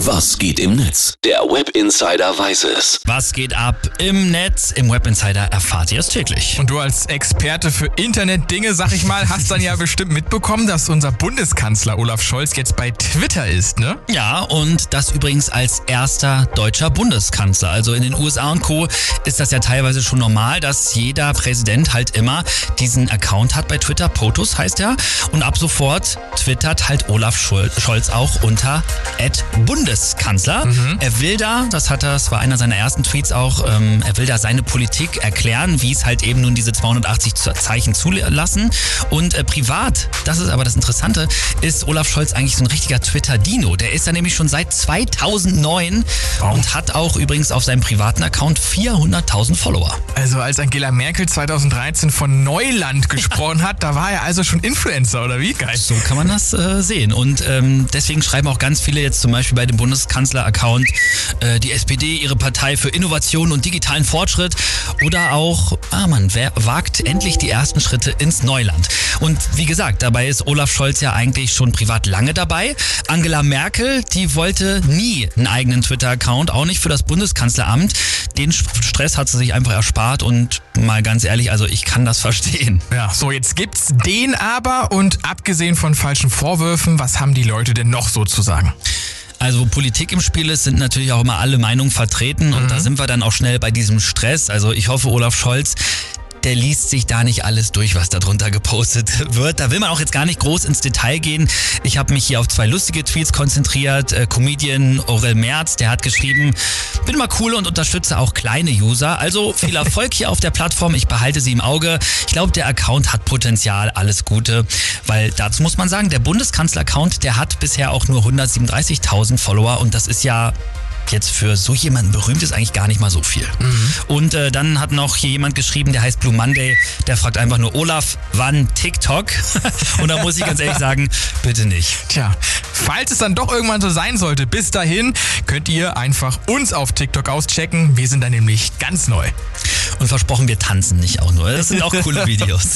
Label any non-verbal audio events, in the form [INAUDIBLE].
Was geht im Netz? Der Web Insider weiß es. Was geht ab im Netz? Im Web Insider erfahrt ihr es täglich. Und du als Experte für Internetdinge, sag ich mal, hast dann ja bestimmt mitbekommen, dass unser Bundeskanzler Olaf Scholz jetzt bei Twitter ist, ne? Ja, und das übrigens als erster deutscher Bundeskanzler. Also in den USA und Co. ist das ja teilweise schon normal, dass jeder Präsident halt immer diesen Account hat bei Twitter. POTUS heißt er. Und ab sofort twittert halt Olaf Scholz auch unter Bundeskanzler. Mhm. Er will da, das hat er, das war einer seiner ersten Tweets auch, ähm, er will da seine Politik erklären, wie es halt eben nun diese 280 Zeichen zulassen. Und äh, privat, das ist aber das Interessante, ist Olaf Scholz eigentlich so ein richtiger Twitter-Dino. Der ist da nämlich schon seit 2009 oh. und hat auch übrigens auf seinem privaten Account 400.000 Follower. Also als Angela Merkel 2013 von Neuland [LAUGHS] gesprochen hat, da war er also schon Influencer, oder wie? Geil. So kann man das äh, sehen. Und ähm, deswegen schreiben auch ganz viele jetzt zum Beispiel bei dem Bundeskanzler-Account äh, die SPD, ihre Partei für Innovation und digitalen Fortschritt oder auch, ah man, wer wagt endlich die ersten Schritte ins Neuland. Und wie gesagt, dabei ist Olaf Scholz ja eigentlich schon privat lange dabei. Angela Merkel, die wollte nie einen eigenen Twitter-Account, auch nicht für das Bundeskanzleramt. Den Stress hat sie sich einfach erspart und mal ganz ehrlich, also ich kann das verstehen. Ja, so jetzt gibt's den aber und abgesehen von falschen Vorwürfen, was haben die Leute denn noch so zu sagen? Also wo Politik im Spiel ist, sind natürlich auch immer alle Meinungen vertreten und mhm. da sind wir dann auch schnell bei diesem Stress. Also ich hoffe, Olaf Scholz der liest sich da nicht alles durch, was darunter gepostet [LAUGHS] wird. Da will man auch jetzt gar nicht groß ins Detail gehen. Ich habe mich hier auf zwei lustige Tweets konzentriert. Äh, Comedian Aurel Merz, der hat geschrieben, bin mal cool und unterstütze auch kleine User. Also viel [LAUGHS] Erfolg hier auf der Plattform. Ich behalte sie im Auge. Ich glaube, der Account hat Potenzial. Alles Gute. Weil dazu muss man sagen, der Bundeskanzler-Account, der hat bisher auch nur 137.000 Follower und das ist ja jetzt für so jemanden berühmt ist eigentlich gar nicht mal so viel. Mhm. Und äh, dann hat noch hier jemand geschrieben, der heißt Blue Monday, der fragt einfach nur Olaf, wann TikTok? [LAUGHS] Und da muss ich ganz ehrlich sagen, bitte nicht. Tja, falls es dann doch irgendwann so sein sollte, bis dahin könnt ihr einfach uns auf TikTok auschecken. Wir sind da nämlich ganz neu. Und versprochen, wir tanzen nicht auch nur. Das sind auch coole [LAUGHS] Videos.